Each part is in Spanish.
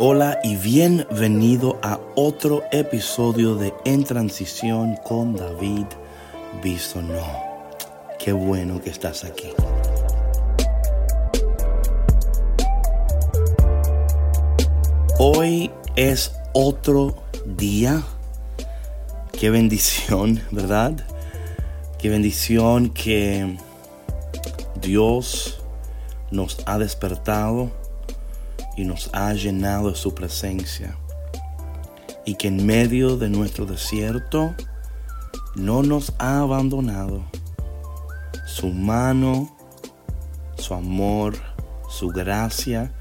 Hola y bienvenido a otro episodio de En Transición con David Bisonó. Qué bueno que estás aquí. Hoy es otro día. Qué bendición, ¿verdad? Qué bendición que Dios nos ha despertado y nos ha llenado de su presencia. Y que en medio de nuestro desierto no nos ha abandonado. Su mano, su amor, su gracia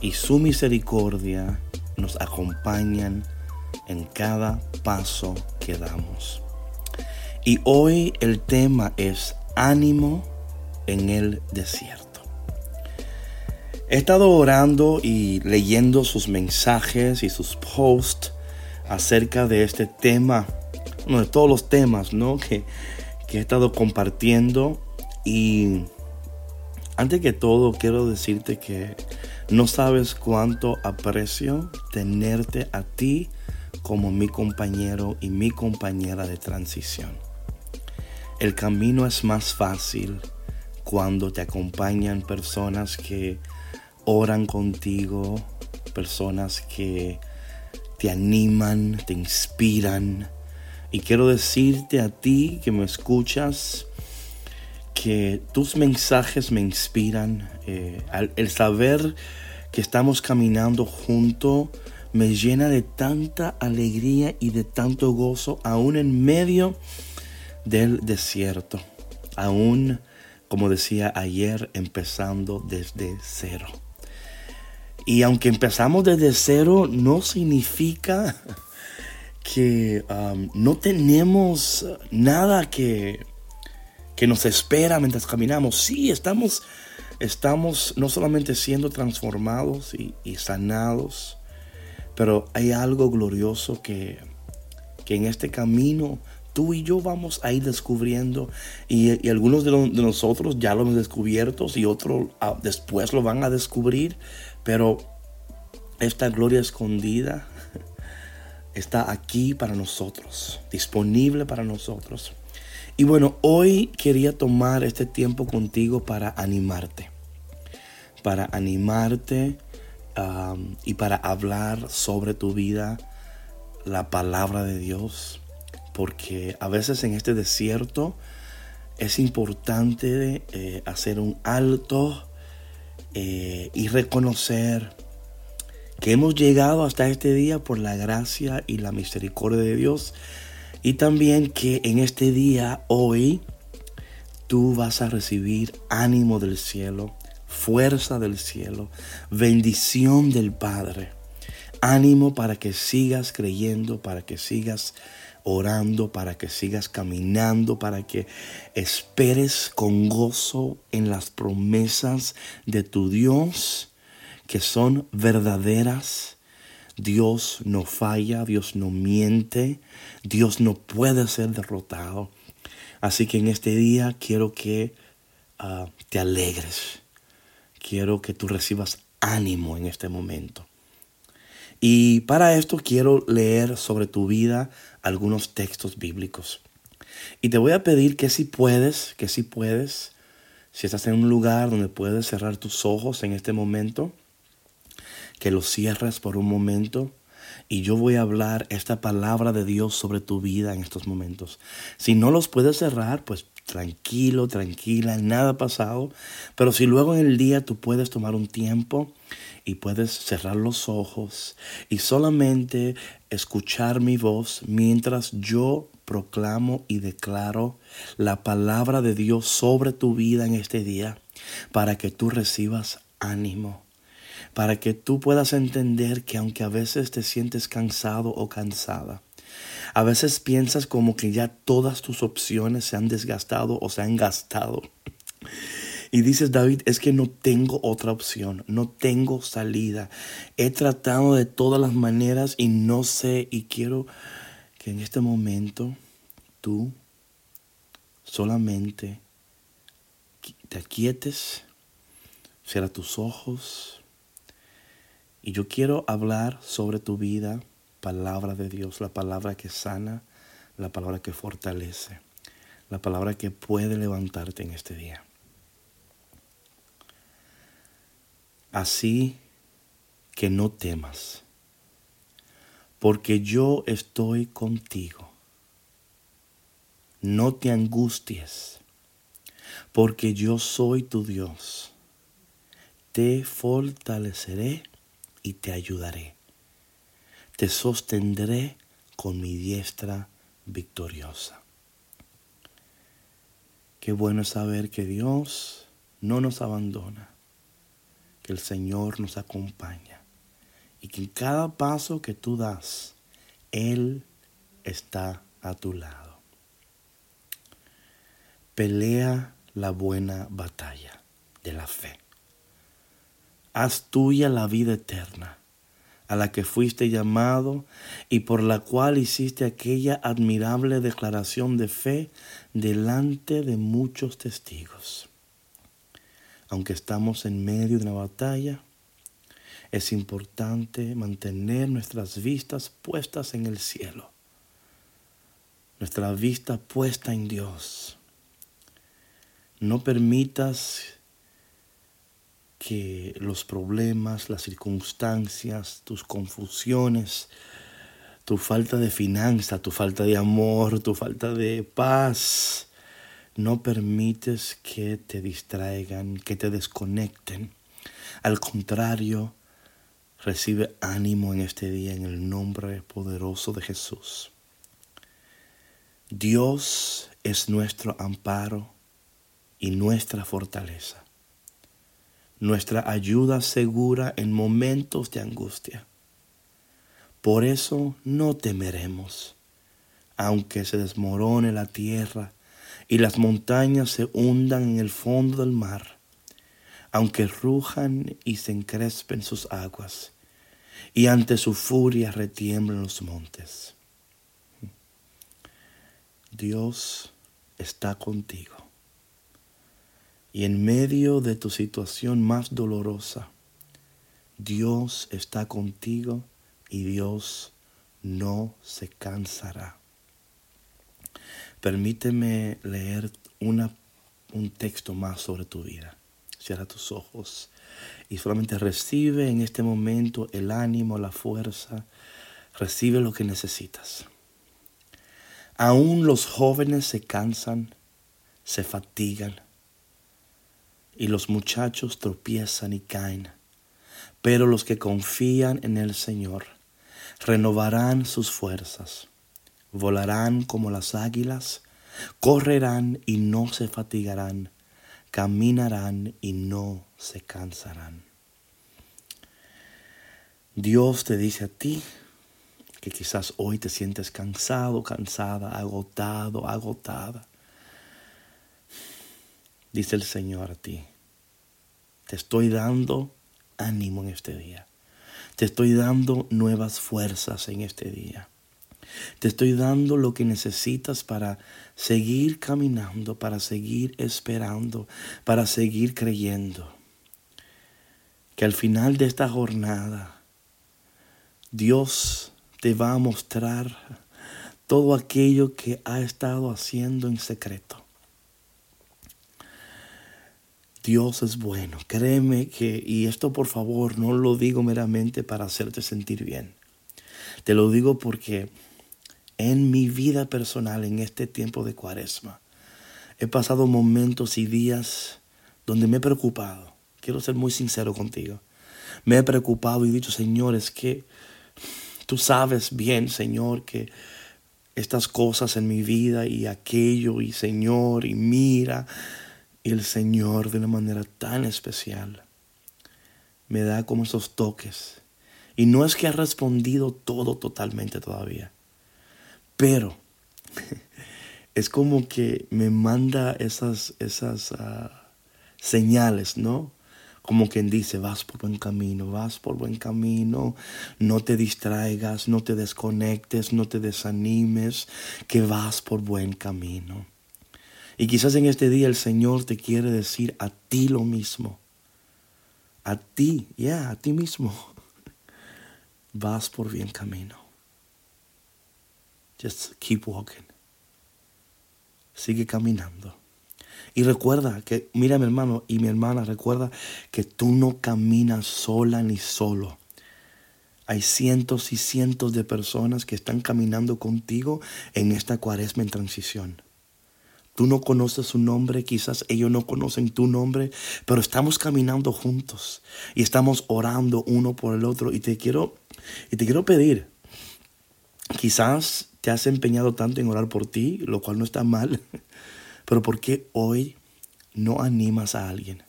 y su misericordia nos acompañan en cada paso que damos. Y hoy el tema es ánimo en el desierto. He estado orando y leyendo sus mensajes y sus posts acerca de este tema, uno de todos los temas ¿no? que, que he estado compartiendo. Y antes que todo, quiero decirte que no sabes cuánto aprecio tenerte a ti como mi compañero y mi compañera de transición. El camino es más fácil cuando te acompañan personas que oran contigo, personas que te animan, te inspiran. Y quiero decirte a ti que me escuchas que tus mensajes me inspiran. Eh, el saber que estamos caminando juntos me llena de tanta alegría y de tanto gozo, aún en medio del desierto. Aún, como decía ayer, empezando desde cero. Y aunque empezamos desde cero, no significa que um, no tenemos nada que, que nos espera mientras caminamos. Sí, estamos, estamos no solamente siendo transformados y, sanados, pero hay algo glorioso que, que, en este camino tú y yo vamos a ir descubriendo. Y, algunos de, de, nosotros ya lo hemos descubierto y otros ah, después lo van a descubrir. Pero esta gloria escondida está aquí para nosotros, disponible para nosotros. Y bueno, hoy quería tomar este tiempo contigo para animarte, para animarte um, y para hablar sobre tu vida la palabra de Dios, porque a veces en este desierto es importante eh, hacer un alto eh, y reconocer que hemos llegado hasta este día por la gracia y la misericordia de Dios y también que en este día, hoy, tú vas a recibir ánimo del cielo, fuerza del cielo, bendición del Padre, ánimo para que sigas creyendo, para que sigas orando, para que sigas caminando, para que esperes con gozo en las promesas de tu Dios, que son verdaderas. Dios no falla, Dios no miente, Dios no puede ser derrotado. Así que en este día quiero que ah, te alegres, quiero que tú recibas ánimo en este momento. Y para esto quiero leer sobre tu vida algunos textos bíblicos. Y te voy a pedir que si puedes, que si puedes, si estás en un lugar donde puedes cerrar tus ojos en este momento, que los cierres por un momento y yo voy a hablar esta palabra de Dios sobre tu vida en estos momentos. Si no los puedes cerrar, pues tranquilo, tranquila, nada ha pasado. Pero si luego en el día tú puedes tomar un tiempo y puedes cerrar los ojos y solamente escuchar mi voz mientras yo proclamo y declaro la palabra de Dios sobre tu vida en este día para que tú recibas ánimo, para que tú puedas entender que aunque a veces te sientes cansado o cansada, a veces piensas como que ya todas tus opciones se han desgastado o se han gastado. Y dices, David, es que no tengo otra opción, no tengo salida. He tratado de todas las maneras y no sé y quiero que en este momento tú solamente te aquietes, cierra tus ojos Y yo quiero hablar sobre tu vida, palabra de Dios, la palabra que sana, la palabra que fortalece, la palabra que puede levantarte en este día. Así que no temas, porque yo estoy contigo. No te angusties, porque yo soy tu Dios. Te fortaleceré y te ayudaré. Te sostendré con mi diestra victoriosa. Qué bueno saber que Dios no nos abandona, que el Señor nos acompaña y que en cada paso que tú das, Él está a tu lado. Pelea la buena batalla de la fe. Haz tuya la vida eterna, a la que fuiste llamado y por la cual hiciste aquella admirable declaración de fe delante de muchos testigos. Aunque estamos en medio de una batalla, es importante mantener nuestras vistas puestas en el cielo, nuestra vista puesta en Dios. No permitas que los problemas, las circunstancias, tus confusiones, tu falta de finanza, tu falta de amor, tu falta de paz, no permites que te distraigan, que te desconecten. Al contrario, recibe ánimo en este día en el nombre poderoso de Jesús. Dios es nuestro amparo y nuestra fortaleza nuestra ayuda segura en momentos de angustia. Por eso no temeremos, aunque se desmorone la tierra y las montañas se hundan en el fondo del mar, aunque rujan y se encrespen sus aguas, y ante su furia retiemblen los montes. Dios está contigo. Y en medio de tu situación más dolorosa, Dios está contigo y Dios no se cansará. Permíteme leer una, un texto más sobre tu vida. Cierra tus ojos y solamente recibe en este momento el ánimo, la fuerza. Recibe lo que necesitas. Aún los jóvenes se cansan, se fatigan y los muchachos tropiezan y caen. Pero los que confían en el Señor renovarán sus fuerzas, volarán como las águilas, correrán y no se fatigarán, caminarán y no se cansarán. Dios te dice a ti que quizás hoy te sientes cansado, cansada, agotado, agotada dice el Señor a ti. Te estoy dando ánimo en este día. Te estoy dando nuevas fuerzas en este día. Te estoy dando lo que necesitas para seguir caminando, para seguir esperando, para seguir creyendo. Que al final de esta jornada Dios te va a mostrar todo aquello que ha estado haciendo en secreto. Dios es bueno. Créeme que, y esto por favor no lo digo meramente para hacerte sentir bien. Te lo digo porque en mi vida personal, en este tiempo de cuaresma, he pasado momentos y días donde me he preocupado. Quiero ser muy sincero contigo. Me he preocupado y dicho, Señor, es que tú sabes bien, Señor, que estas cosas en mi vida y aquello, y Señor, y mira, el Señor de una manera tan especial me da como esos toques. Y no es que ha respondido todo totalmente todavía, pero es como que me manda esas, esas ah, señales, ¿no? Como quien dice, vas por buen camino, vas por buen camino, no te distraigas, no te desconectes, no te desanimes, que vas por buen camino. Y quizás en este día el Señor te quiere decir a ti lo mismo. A ti, ya, a ti mismo. vas por bien camino. Just keep walking. Sigue caminando. Y recuerda que, mira mi hermano y mi hermana, recuerda que tú no caminas sola ni solo. Hay cientos y cientos de personas que están caminando contigo en esta cuaresma en transición. Tú no conoces su nombre, quizás ellos no conocen tu nombre, pero estamos caminando juntos y estamos orando uno por el otro. Y te quiero, y te quiero pedir, quizás te has empeñado tanto en orar por ti, lo cual no está mal, pero ¿por qué hoy no animas a alguien?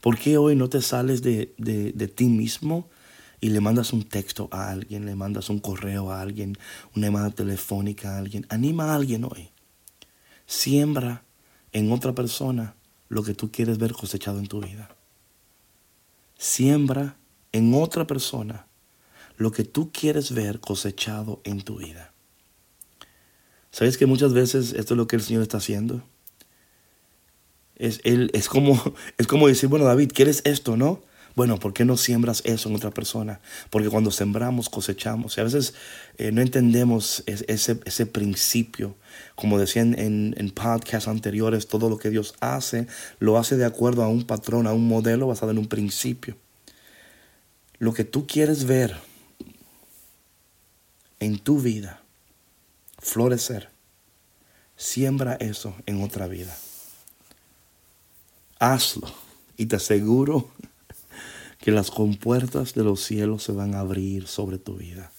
¿Por qué hoy no te sales de, de, de ti mismo y le mandas un texto a alguien, le mandas un correo a alguien, una llamada telefónica a alguien? Anima a alguien hoy. Siembra en otra persona lo que tú quieres ver cosechado en tu vida. Siembra en otra persona lo que tú quieres ver cosechado en tu vida. ¿Sabes que muchas veces esto es lo que el Señor está haciendo? Es, él, es, como, es como decir, bueno, David, ¿quieres esto, no? Bueno, ¿por qué no siembras eso en otra persona? Porque cuando sembramos, cosechamos. Y a veces eh, no entendemos ese, ese, principio. Como decían en, en podcasts anteriores, todo lo que Dios hace, lo hace de acuerdo a un patrón, a un modelo basado en un principio. Lo que tú quieres ver en tu vida, florecer, siembra eso en otra vida. Hazlo y te aseguro que las compuertas de los cielos se van a abrir sobre tu vida.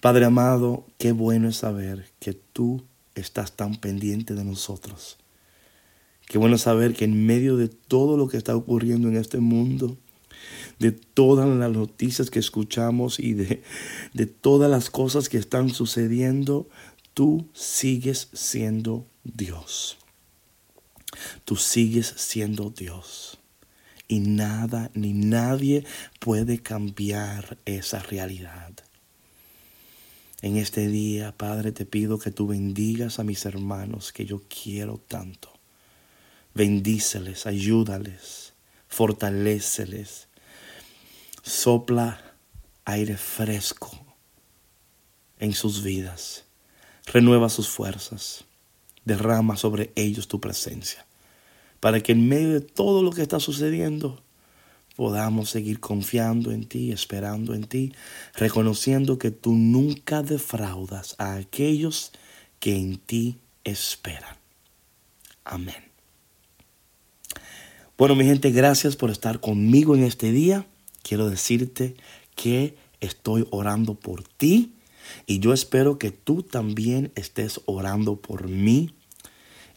Padre amado, qué bueno es saber que tú estás tan pendiente de nosotros. Qué bueno saber que en medio de todo lo que está ocurriendo en este mundo, de todas las noticias que escuchamos y de, de todas las cosas que están sucediendo, tú sigues siendo Dios. Tú sigues siendo Dios y nada ni nadie puede cambiar esa realidad. En este día, Padre, te pido que tú bendigas a mis hermanos que yo quiero tanto. Bendíceles, ayúdales, fortaléceles. Sopla aire fresco en sus vidas. Renueva sus fuerzas. Derrama sobre ellos tu presencia para que en medio de todo lo que está sucediendo podamos seguir confiando en ti, esperando en ti, reconociendo que tú nunca defraudas a aquellos que en ti esperan. Amén. Bueno, mi gente, gracias por estar conmigo en este día. Quiero decirte que estoy orando por ti y yo espero que tú también estés orando por mí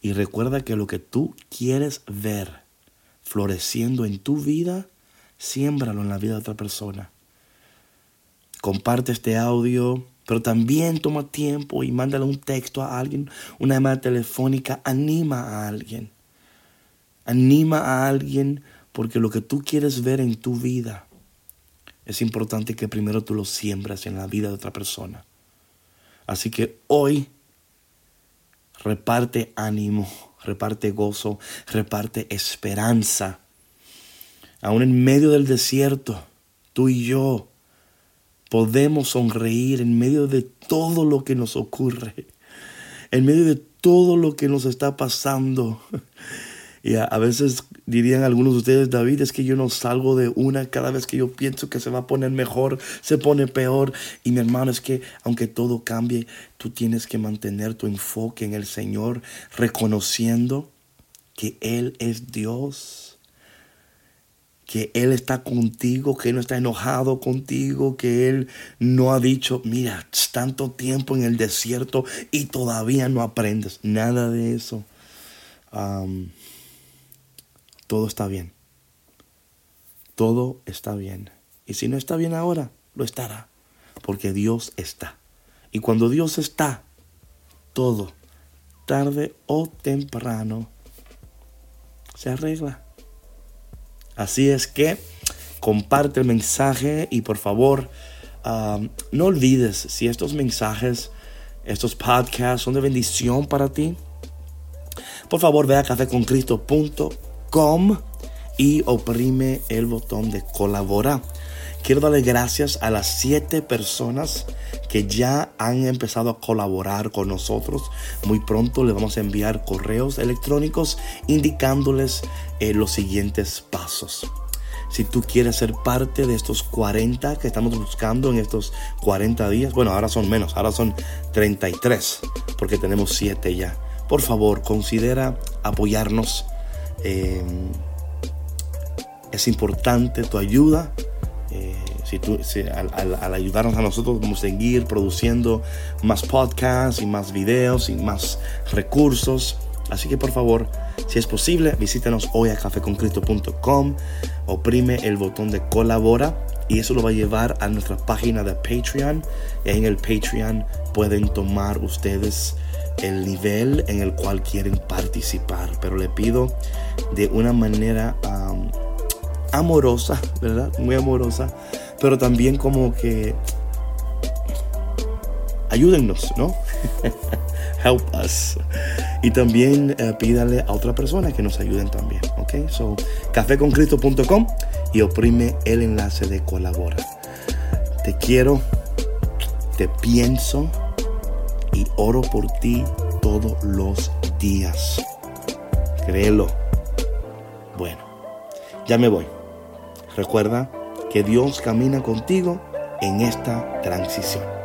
y recuerda que lo que tú quieres ver floreciendo en tu vida, siémbralo en la vida de otra persona. Comparte este audio, pero también toma tiempo y mándale un texto a alguien, una llamada telefónica, anima a alguien. Anima a alguien porque lo que tú quieres ver en tu vida es importante que primero tú lo siembras en la vida de otra persona. Así que hoy reparte ánimo, reparte gozo, reparte esperanza. Aún en medio del desierto, tú y yo podemos sonreír en medio de todo lo que nos ocurre, en medio de todo lo que nos está pasando. Y a, veces dirían algunos de ustedes, David, es que yo no salgo de una, cada vez que yo pienso que se va a poner mejor, se pone peor. Y mi hermano, es que aunque todo cambie, tú tienes que mantener tu enfoque en el Señor, reconociendo que Él es Dios, que Él está contigo, que Él no está enojado contigo, que Él no ha dicho, mira, tanto tiempo en el desierto y todavía no aprendes. Nada de eso todo está bien. Todo está bien. Y si no está bien ahora, lo estará. Porque Dios está. Y cuando Dios está, todo, tarde o temprano, se arregla. Así es que comparte el mensaje y por favor, um, no olvides si estos mensajes, estos podcasts son de bendición para ti. Por favor, ve a cafeconcristo.com y oprime el botón de colaborar. quiero darle gracias a las siete personas que ya han empezado a colaborar con nosotros. Muy pronto les vamos a enviar correos electrónicos indicándoles eh, los siguientes pasos. Si tú quieres ser parte de estos 40 que estamos buscando en estos 40 días, bueno, ahora son menos, ahora son 33, porque tenemos 7 ya. Por favor, considera apoyarnos. Eh, es importante tu ayuda. Eh, si tú, al, ayudarnos a nosotros, vamos a seguir produciendo más podcasts y más videos y más recursos. Así que por favor, si es posible, visítanos hoy a cafeconcristo.com, oprime el botón de colabora y eso lo va a llevar a nuestra página de Patreon. En el Patreon pueden tomar ustedes el nivel en el cual quieren participar, pero le pido de una manera amorosa, ¿verdad? Muy amorosa, pero también como que ayúdennos, ¿no? Help us. Y también eh, pídale a otra persona que nos ayuden también, ¿ok? So, cafeconcristo.com y oprime el enlace de colabora. Te quiero, te pienso oro por ti todos los días. Créelo. Bueno, ya me voy. Recuerda que Dios camina contigo en esta transición.